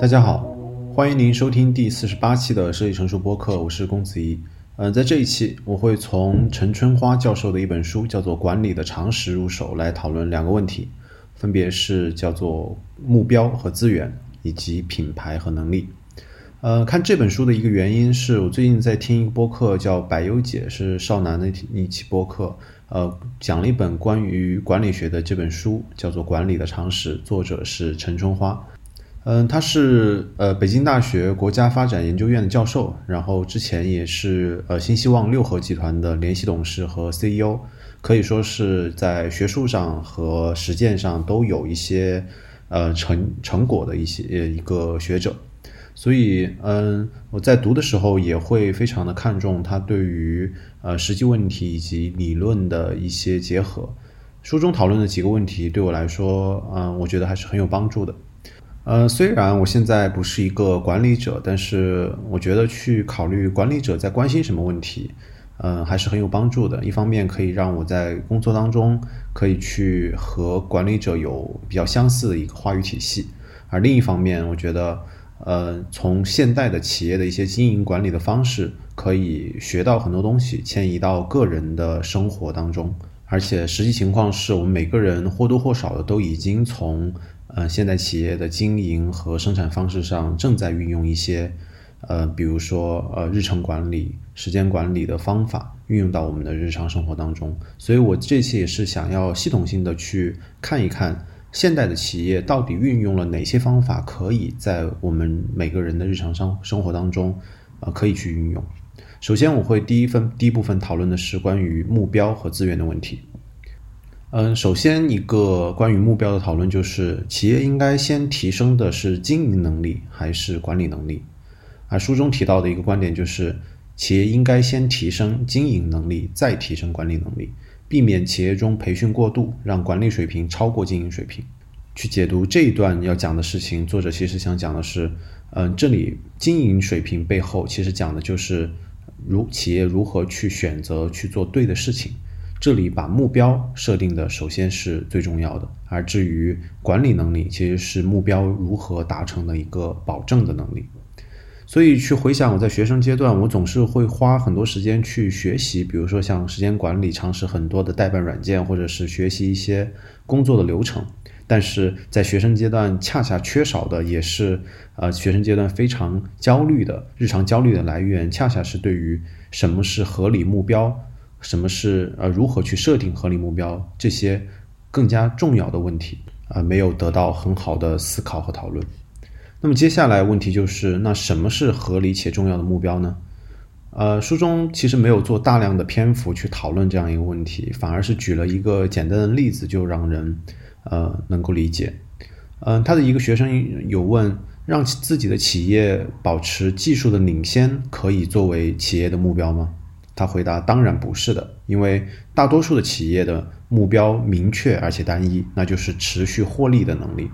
大家好，欢迎您收听第四十八期的设计成熟播客，我是龚子怡。嗯，在这一期，我会从陈春花教授的一本书叫做《管理的常识》入手，来讨论两个问题，分别是叫做目标和资源，以及品牌和能力。呃，看这本书的一个原因是我最近在听一个播客，叫百优姐，是少男的一期播客，呃，讲了一本关于管理学的这本书，叫做《管理的常识》，作者是陈春花。嗯，他是呃北京大学国家发展研究院的教授，然后之前也是呃新希望六合集团的联席董事和 CEO，可以说是在学术上和实践上都有一些呃成成果的一些呃一个学者，所以嗯我在读的时候也会非常的看重他对于呃实际问题以及理论的一些结合，书中讨论的几个问题对我来说，嗯我觉得还是很有帮助的。呃，虽然我现在不是一个管理者，但是我觉得去考虑管理者在关心什么问题，嗯，还是很有帮助的。一方面可以让我在工作当中可以去和管理者有比较相似的一个话语体系，而另一方面，我觉得，呃，从现代的企业的一些经营管理的方式，可以学到很多东西，迁移到个人的生活当中。而且实际情况是我们每个人或多或少的都已经从。呃，现代企业的经营和生产方式上正在运用一些，呃，比如说呃日程管理、时间管理的方法，运用到我们的日常生活当中。所以我这次也是想要系统性的去看一看现代的企业到底运用了哪些方法，可以在我们每个人的日常生生活当中，呃，可以去运用。首先，我会第一分第一部分讨论的是关于目标和资源的问题。嗯，首先一个关于目标的讨论就是，企业应该先提升的是经营能力还是管理能力？而书中提到的一个观点就是，企业应该先提升经营能力，再提升管理能力，避免企业中培训过度，让管理水平超过经营水平。去解读这一段要讲的事情，作者其实想讲的是，嗯，这里经营水平背后其实讲的就是如企业如何去选择去做对的事情。这里把目标设定的首先是最重要的，而至于管理能力，其实是目标如何达成的一个保证的能力。所以去回想我在学生阶段，我总是会花很多时间去学习，比如说像时间管理，尝试很多的代办软件，或者是学习一些工作的流程。但是在学生阶段，恰恰缺少的也是，呃，学生阶段非常焦虑的日常焦虑的来源，恰恰是对于什么是合理目标。什么是呃如何去设定合理目标这些更加重要的问题啊没有得到很好的思考和讨论。那么接下来问题就是那什么是合理且重要的目标呢？呃，书中其实没有做大量的篇幅去讨论这样一个问题，反而是举了一个简单的例子就让人呃能够理解。嗯，他的一个学生有问，让自己的企业保持技术的领先可以作为企业的目标吗？他回答：“当然不是的，因为大多数的企业的目标明确而且单一，那就是持续获利的能力，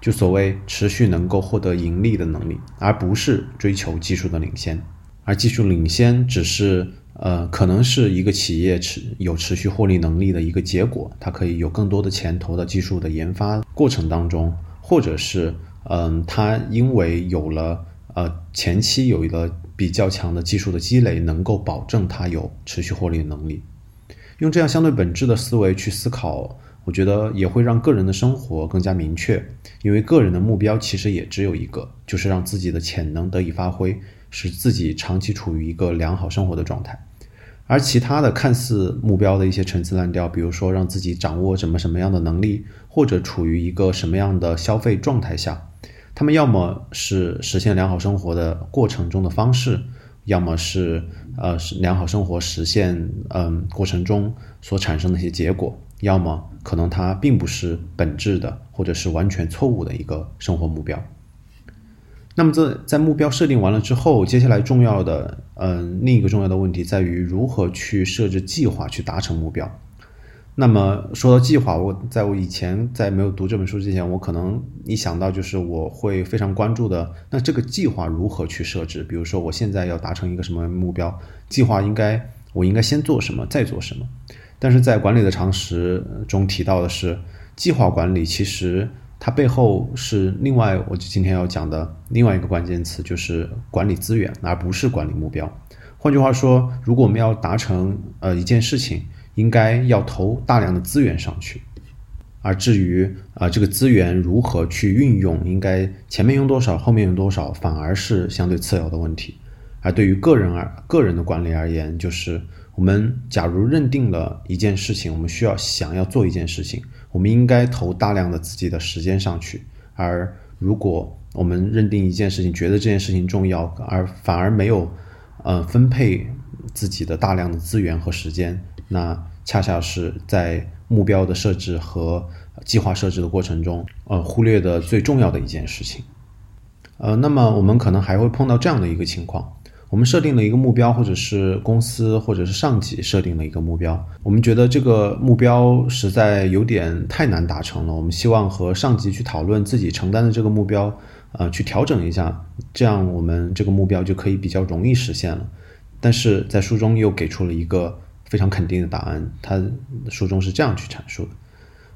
就所谓持续能够获得盈利的能力，而不是追求技术的领先。而技术领先只是呃，可能是一个企业持有持续获利能力的一个结果，它可以有更多的钱投到技术的研发过程当中，或者是嗯，它因为有了呃前期有一个。”比较强的技术的积累，能够保证它有持续获利的能力。用这样相对本质的思维去思考，我觉得也会让个人的生活更加明确。因为个人的目标其实也只有一个，就是让自己的潜能得以发挥，使自己长期处于一个良好生活的状态。而其他的看似目标的一些陈词滥调，比如说让自己掌握什么什么样的能力，或者处于一个什么样的消费状态下。他们要么是实现良好生活的过程中的方式，要么是呃是良好生活实现嗯过程中所产生的一些结果，要么可能它并不是本质的，或者是完全错误的一个生活目标。那么这在目标设定完了之后，接下来重要的嗯另一个重要的问题在于如何去设置计划去达成目标。那么说到计划，我在我以前在没有读这本书之前，我可能一想到就是我会非常关注的。那这个计划如何去设置？比如说我现在要达成一个什么目标，计划应该我应该先做什么，再做什么？但是在管理的常识中提到的是，计划管理其实它背后是另外，我就今天要讲的另外一个关键词，就是管理资源，而不是管理目标。换句话说，如果我们要达成呃一件事情，应该要投大量的资源上去。而至于啊这个资源如何去运用，应该前面用多少，后面用多少，反而是相对次要的问题。而对于个人而个人的管理而言，就是我们假如认定了一件事情，我们需要想要做一件事情，我们应该投大量的自己的时间上去。而如果我们认定一件事情，觉得这件事情重要，而反而没有呃分配自己的大量的资源和时间，那恰恰是在。目标的设置和计划设置的过程中，呃，忽略的最重要的一件事情，呃，那么我们可能还会碰到这样的一个情况：我们设定了一个目标，或者是公司或者是上级设定了一个目标，我们觉得这个目标实在有点太难达成了，我们希望和上级去讨论自己承担的这个目标，呃，去调整一下，这样我们这个目标就可以比较容易实现了。但是在书中又给出了一个。非常肯定的答案，他书中是这样去阐述的：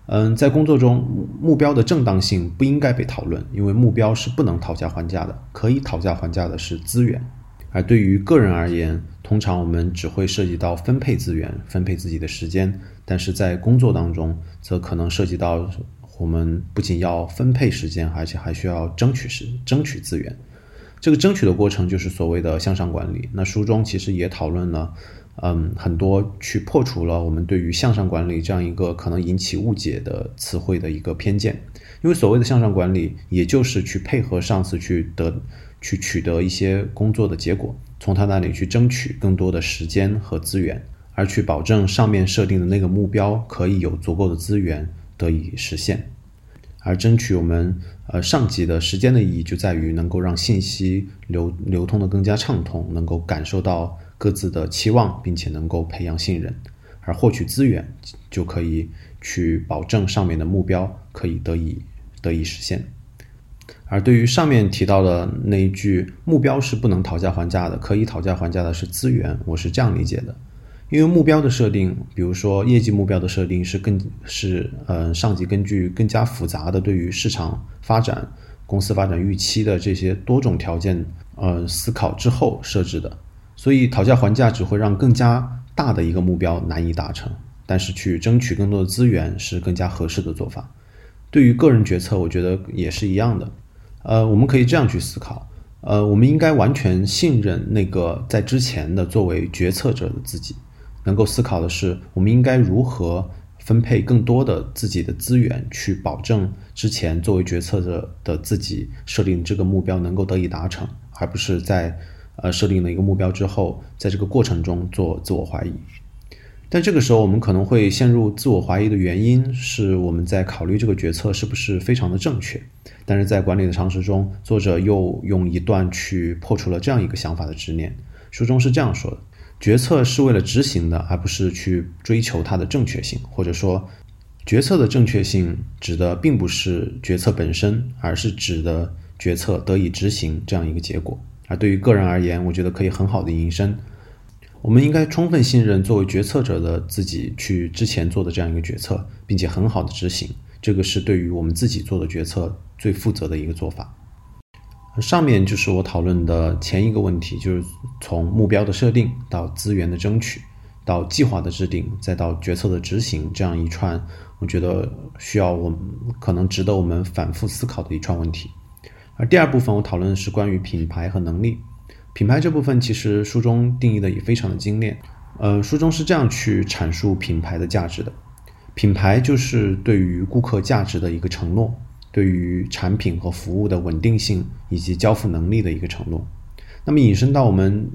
嗯，在工作中，目标的正当性不应该被讨论，因为目标是不能讨价还价的，可以讨价还价的是资源。而对于个人而言，通常我们只会涉及到分配资源、分配自己的时间，但是在工作当中，则可能涉及到我们不仅要分配时间，而且还需要争取时争取资源。这个争取的过程就是所谓的向上管理。那书中其实也讨论了。嗯，很多去破除了我们对于向上管理这样一个可能引起误解的词汇的一个偏见，因为所谓的向上管理，也就是去配合上司去得去取得一些工作的结果，从他那里去争取更多的时间和资源，而去保证上面设定的那个目标可以有足够的资源得以实现，而争取我们呃上级的时间的意义就在于能够让信息流流通的更加畅通，能够感受到。各自的期望，并且能够培养信任，而获取资源就可以去保证上面的目标可以得以得以实现。而对于上面提到的那一句“目标是不能讨价还价的，可以讨价还价的是资源”，我是这样理解的：因为目标的设定，比如说业绩目标的设定，是更是呃上级根据更加复杂的对于市场发展、公司发展预期的这些多种条件呃思考之后设置的。所以讨价还价只会让更加大的一个目标难以达成，但是去争取更多的资源是更加合适的做法。对于个人决策，我觉得也是一样的。呃，我们可以这样去思考：呃，我们应该完全信任那个在之前的作为决策者的自己，能够思考的是我们应该如何分配更多的自己的资源，去保证之前作为决策者的自己设定这个目标能够得以达成，而不是在。呃，设定了一个目标之后，在这个过程中做自我怀疑，但这个时候我们可能会陷入自我怀疑的原因是我们在考虑这个决策是不是非常的正确。但是在管理的常识中，作者又用一段去破除了这样一个想法的执念。书中是这样说的：决策是为了执行的，而不是去追求它的正确性，或者说，决策的正确性指的并不是决策本身，而是指的决策得以执行这样一个结果。而对于个人而言，我觉得可以很好的引申，我们应该充分信任作为决策者的自己去之前做的这样一个决策，并且很好的执行，这个是对于我们自己做的决策最负责的一个做法。上面就是我讨论的前一个问题，就是从目标的设定到资源的争取，到计划的制定，再到决策的执行，这样一串，我觉得需要我们可能值得我们反复思考的一串问题。而第二部分我讨论的是关于品牌和能力。品牌这部分其实书中定义的也非常的精炼。呃，书中是这样去阐述品牌的价值的：品牌就是对于顾客价值的一个承诺，对于产品和服务的稳定性以及交付能力的一个承诺。那么引申到我们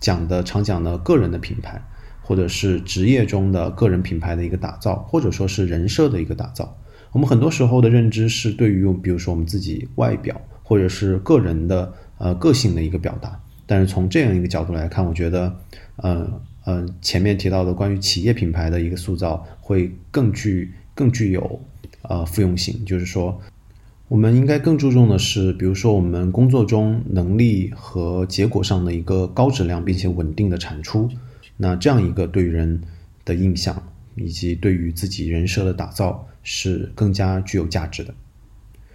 讲的常讲的个人的品牌，或者是职业中的个人品牌的一个打造，或者说是人设的一个打造。我们很多时候的认知是对于，比如说我们自己外表。或者是个人的呃个性的一个表达，但是从这样一个角度来看，我觉得，呃呃前面提到的关于企业品牌的一个塑造会更具更具有呃复用性，就是说，我们应该更注重的是，比如说我们工作中能力和结果上的一个高质量并且稳定的产出，那这样一个对人的印象以及对于自己人设的打造是更加具有价值的。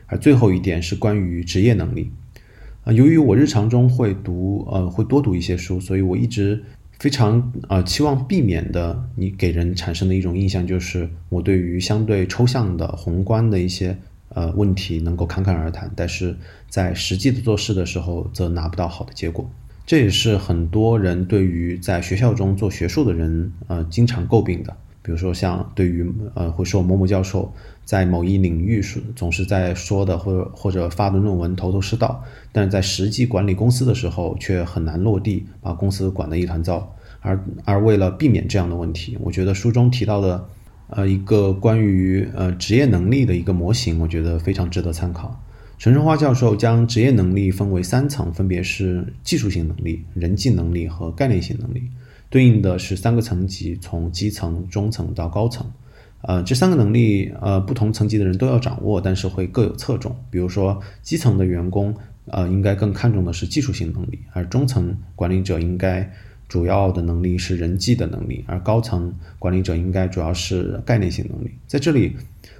而最后一点是关于职业能力。啊，由于我日常中会读呃会多读一些书，所以我一直非常呃期望避免的你给人产生的一种印象就是我对于相对抽象的宏观的一些呃问题能够侃侃而谈，但是在实际的做事的时候则拿不到好的结果。这也是很多人对于在学校中做学术的人呃经常诟病的。比如说，像对于呃会说某某教授在某一领域是总是在说的，或者或者发的论文头头是道，但是在实际管理公司的时候却很难落地，把公司管得一团糟。而而为了避免这样的问题，我觉得书中提到的呃一个关于呃职业能力的一个模型，我觉得非常值得参考。陈春花教授将职业能力分为三层，分别是技术性能力、人际能力和概念性能力。对应的是三个层级，从基层、中层到高层。呃，这三个能力，呃，不同层级的人都要掌握，但是会各有侧重。比如说，基层的员工，呃，应该更看重的是技术性能力，而中层管理者应该主要的能力是人际的能力，而高层管理者应该主要是概念性能力。在这里，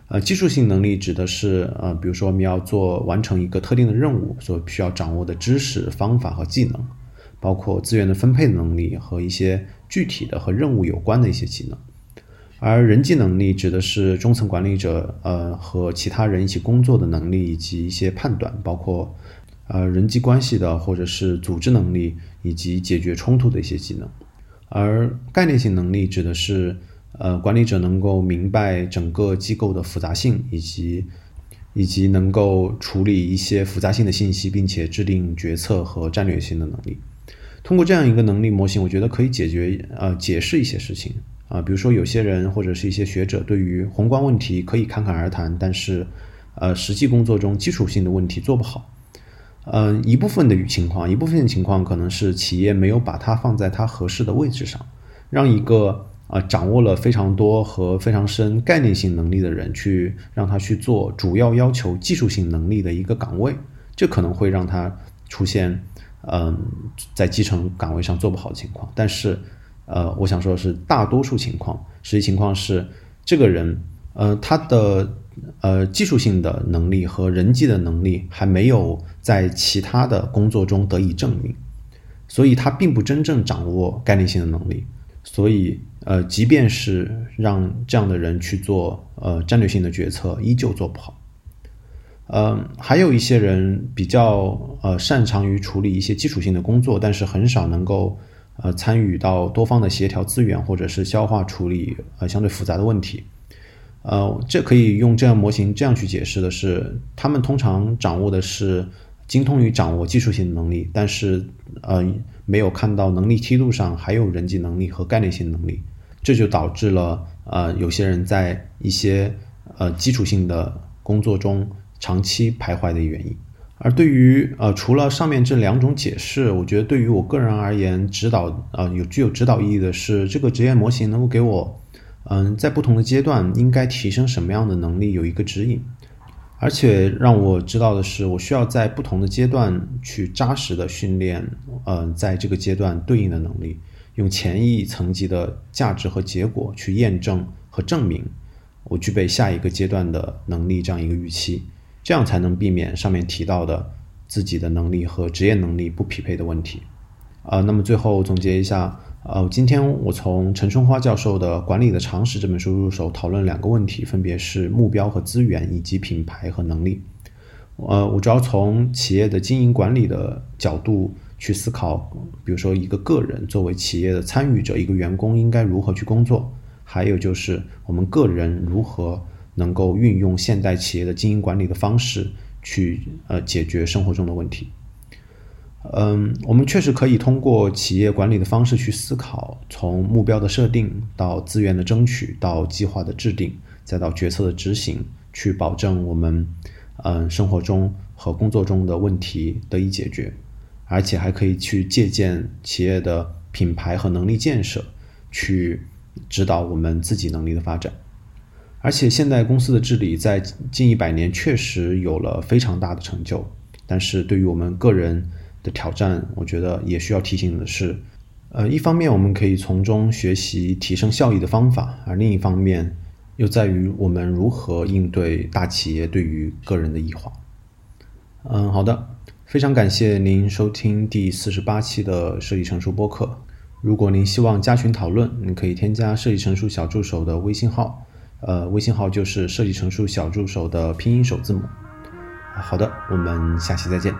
呃，技术性能力指的是，呃，比如说我们要做完成一个特定的任务所需要掌握的知识、方法和技能。包括资源的分配能力和一些具体的和任务有关的一些技能，而人际能力指的是中层管理者呃和其他人一起工作的能力以及一些判断，包括呃人际关系的或者是组织能力以及解决冲突的一些技能，而概念性能力指的是呃管理者能够明白整个机构的复杂性以及以及能够处理一些复杂性的信息，并且制定决策和战略性的能力。通过这样一个能力模型，我觉得可以解决呃解释一些事情啊，比如说有些人或者是一些学者对于宏观问题可以侃侃而谈，但是呃实际工作中基础性的问题做不好。嗯，一部分的情况，一部分的情况可能是企业没有把它放在它合适的位置上，让一个啊掌握了非常多和非常深概念性能力的人去让他去做主要要求技术性能力的一个岗位，这可能会让他出现。嗯，在基层岗位上做不好的情况，但是，呃，我想说的是，大多数情况，实际情况是，这个人，呃，他的呃技术性的能力和人际的能力还没有在其他的工作中得以证明，所以他并不真正掌握概念性的能力，所以，呃，即便是让这样的人去做呃战略性的决策，依旧做不好。嗯，还有一些人比较呃擅长于处理一些基础性的工作，但是很少能够呃参与到多方的协调资源，或者是消化处理呃相对复杂的问题。呃，这可以用这样模型这样去解释的是，他们通常掌握的是精通于掌握技术性能力，但是呃没有看到能力梯度上还有人际能力和概念性能力，这就导致了呃有些人在一些呃基础性的工作中。长期徘徊的原因，而对于呃除了上面这两种解释，我觉得对于我个人而言，指导呃有具有指导意义的是这个职业模型能够给我嗯在不同的阶段应该提升什么样的能力有一个指引，而且让我知道的是，我需要在不同的阶段去扎实的训练嗯在这个阶段对应的能力，用前一层级的价值和结果去验证和证明我具备下一个阶段的能力这样一个预期。这样才能避免上面提到的自己的能力和职业能力不匹配的问题。啊，那么最后总结一下，呃，今天我从陈春花教授的《管理的常识》这本书入手，讨论两个问题，分别是目标和资源，以及品牌和能力。呃，我主要从企业的经营管理的角度去思考，比如说一个个人作为企业的参与者，一个员工应该如何去工作，还有就是我们个人如何。能够运用现代企业的经营管理的方式去呃解决生活中的问题。嗯，我们确实可以通过企业管理的方式去思考，从目标的设定到资源的争取，到计划的制定，再到决策的执行，去保证我们嗯生活中和工作中的问题得以解决，而且还可以去借鉴企业的品牌和能力建设，去指导我们自己能力的发展。而且现代公司的治理在近一百年确实有了非常大的成就，但是对于我们个人的挑战，我觉得也需要提醒的是，呃，一方面我们可以从中学习提升效益的方法，而另一方面，又在于我们如何应对大企业对于个人的异化。嗯，好的，非常感谢您收听第四十八期的设计成熟播客。如果您希望加群讨论，您可以添加设计成熟小助手的微信号，呃，微信号就是设计成熟小助手的拼音首字母。好的，我们下期再见。